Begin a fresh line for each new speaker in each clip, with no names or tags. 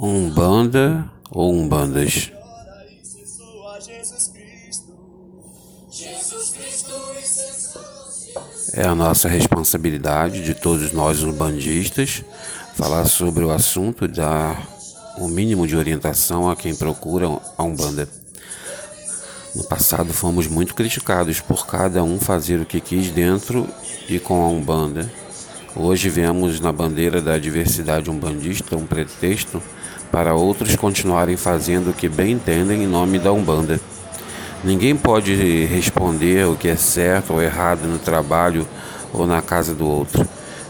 Umbanda ou Umbandas? É a nossa responsabilidade de todos nós umbandistas falar sobre o assunto e dar o mínimo de orientação a quem procura a Umbanda. No passado fomos muito criticados por cada um fazer o que quis dentro e com a Umbanda. Hoje vemos na bandeira da diversidade umbandista um pretexto para outros continuarem fazendo o que bem entendem em nome da Umbanda. Ninguém pode responder o que é certo ou errado no trabalho ou na casa do outro.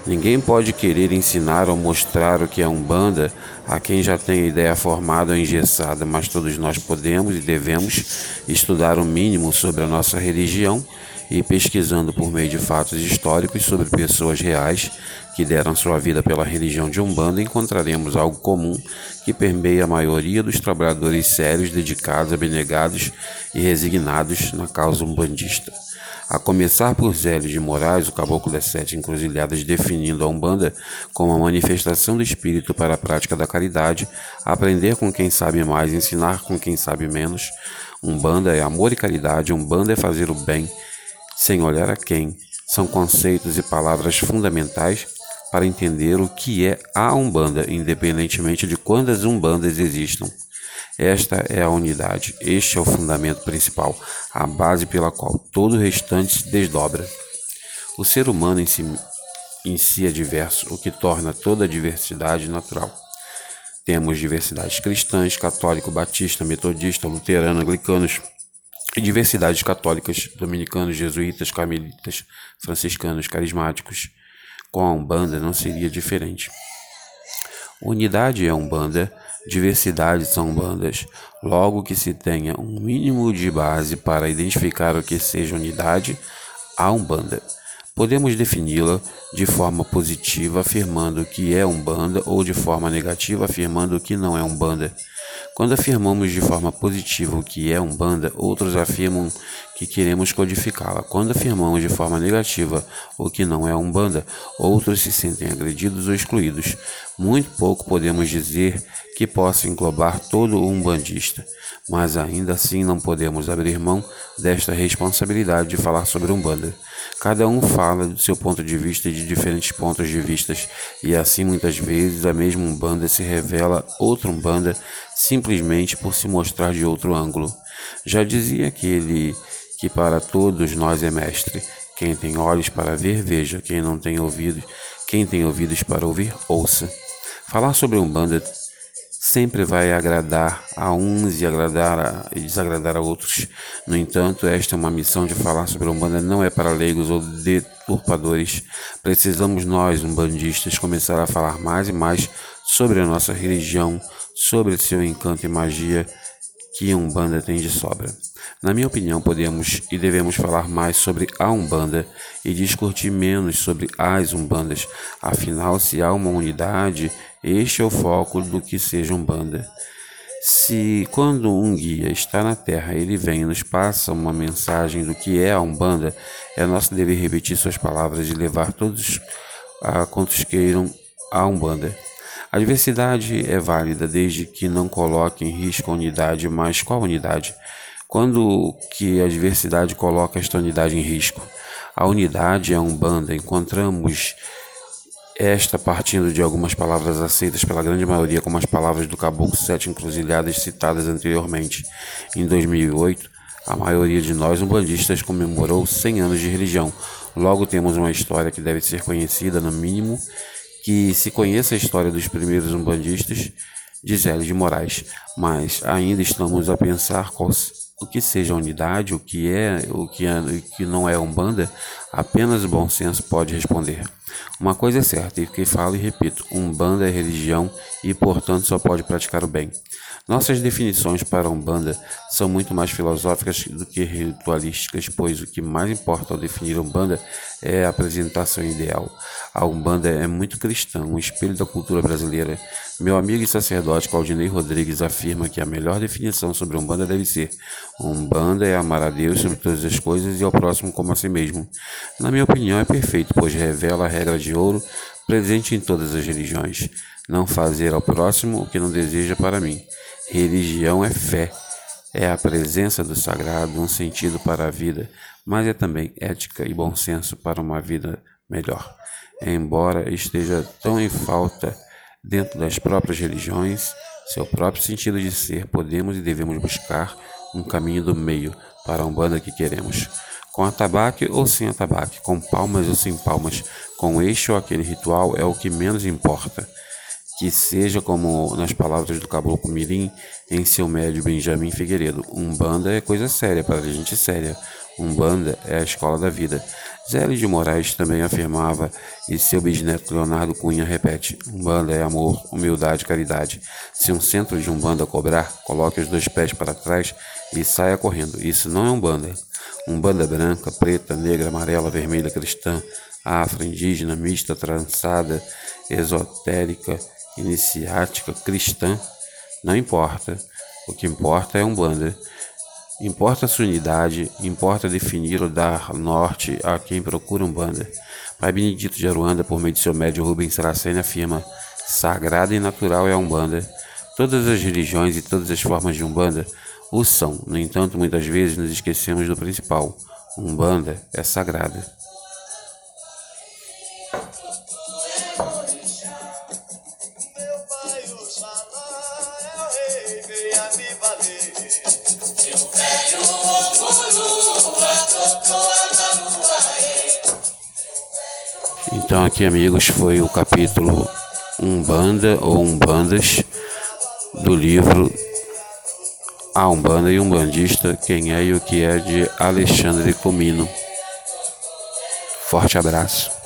Ninguém pode querer ensinar ou mostrar o que é Umbanda a quem já tem ideia formada ou engessada, mas todos nós podemos e devemos estudar o mínimo sobre a nossa religião e pesquisando por meio de fatos históricos sobre pessoas reais que deram sua vida pela religião de Umbanda, encontraremos algo comum que permeia a maioria dos trabalhadores sérios, dedicados, abnegados e resignados na causa umbandista. A começar por Zélio de Moraes, o caboclo das sete encruzilhadas, definindo a Umbanda como a manifestação do espírito para a prática da caridade, aprender com quem sabe mais, ensinar com quem sabe menos. Umbanda é amor e caridade, Umbanda é fazer o bem, sem olhar a quem. São conceitos e palavras fundamentais para entender o que é a Umbanda, independentemente de quantas Umbandas existam. Esta é a unidade, este é o fundamento principal, a base pela qual todo o restante se desdobra. O ser humano em si, em si é diverso, o que torna toda a diversidade natural. Temos diversidades cristãs, católico, batista, metodista, luterano, anglicanos, e diversidades católicas, dominicanos, jesuítas, carmelitas, franciscanos, carismáticos, com a Umbanda não seria diferente. Unidade é Umbanda, diversidade são bandas. Logo que se tenha um mínimo de base para identificar o que seja unidade, há Umbanda. Podemos defini-la de forma positiva, afirmando que é Umbanda, ou de forma negativa, afirmando que não é Umbanda. Quando afirmamos de forma positiva o que é Umbanda, outros afirmam que queremos codificá-la. Quando afirmamos de forma negativa o que não é Umbanda, outros se sentem agredidos ou excluídos. Muito pouco podemos dizer que possa englobar todo o umbandista, mas ainda assim não podemos abrir mão desta responsabilidade de falar sobre Umbanda. Cada um fala do seu ponto de vista e de diferentes pontos de vista, e assim muitas vezes a mesma Umbanda se revela outra Umbanda simplesmente por se mostrar de outro ângulo. Já dizia aquele que para todos nós é mestre. Quem tem olhos para ver, veja. Quem não tem ouvidos, quem tem ouvidos para ouvir, ouça. Falar sobre Umbanda sempre vai agradar a uns e agradar a, e desagradar a outros. No entanto, esta é uma missão de falar sobre Umbanda não é para leigos ou deturpadores. Precisamos nós, umbandistas, começar a falar mais e mais sobre a nossa religião, sobre seu encanto e magia que Umbanda tem de sobra. Na minha opinião, podemos e devemos falar mais sobre a Umbanda e discutir menos sobre as Umbandas. Afinal, se há uma unidade, este é o foco do que seja Umbanda. Se quando um guia está na Terra, ele vem e nos passa uma mensagem do que é a Umbanda, é nosso dever repetir suas palavras e levar todos a quantos queiram a Umbanda. A diversidade é válida desde que não coloque em risco a unidade, mas qual unidade? Quando que a diversidade coloca esta unidade em risco? A unidade é um banda. Encontramos esta partindo de algumas palavras aceitas pela grande maioria, como as palavras do Caboclo Sete Encruzilhadas citadas anteriormente. Em 2008, a maioria de nós umbandistas comemorou 100 anos de religião. Logo temos uma história que deve ser conhecida, no mínimo, que se conheça a história dos primeiros umbandistas de Zélio de Moraes, mas ainda estamos a pensar qual, o que seja unidade, o que é, o que, é, o que não é umbanda, apenas o bom senso pode responder. Uma coisa é certa, e que falo e repito, umbanda é religião e, portanto, só pode praticar o bem. Nossas definições para Umbanda são muito mais filosóficas do que ritualísticas, pois o que mais importa ao definir Umbanda é a apresentação ideal. A Umbanda é muito cristã, um espelho da cultura brasileira. Meu amigo e sacerdote Claudinei Rodrigues afirma que a melhor definição sobre Umbanda deve ser: Umbanda é amar a Deus sobre todas as coisas e ao próximo como a si mesmo. Na minha opinião, é perfeito, pois revela a regra de ouro presente em todas as religiões. não fazer ao próximo o que não deseja para mim. Religião é fé, é a presença do sagrado, um sentido para a vida, mas é também ética e bom senso para uma vida melhor. Embora esteja tão em falta dentro das próprias religiões, seu próprio sentido de ser, podemos e devemos buscar um caminho do meio para a Umbanda que queremos. Com atabaque ou sem atabaque, com palmas ou sem palmas, com este ou aquele ritual é o que menos importa que seja como nas palavras do caboclo Mirim em seu médio Benjamin Figueiredo, Umbanda é coisa séria para gente séria. Umbanda é a escola da vida. Zélio de Moraes também afirmava, e seu bisneto Leonardo Cunha repete: Umbanda é amor, humildade, caridade. Se um centro de Umbanda cobrar, coloque os dois pés para trás e saia correndo. Isso não é Umbanda. Umbanda branca, preta, negra, amarela, vermelha, cristã, afro, indígena, mista, trançada, esotérica iniciática, cristã, não importa. O que importa é um banda. Importa sua unidade, importa definir ou dar norte a quem procura um banda. Pai Benedito de Aruanda, por meio de seu médio Rubens Saraceni, afirma: sagrada e natural é a Umbanda. Todas as religiões e todas as formas de Umbanda o são. No entanto, muitas vezes nos esquecemos do principal: Umbanda é sagrada. Então aqui amigos foi o capítulo Umbanda ou Umbandas do livro A Umbanda e Umbandista, quem é e o que é de Alexandre Comino. Forte abraço.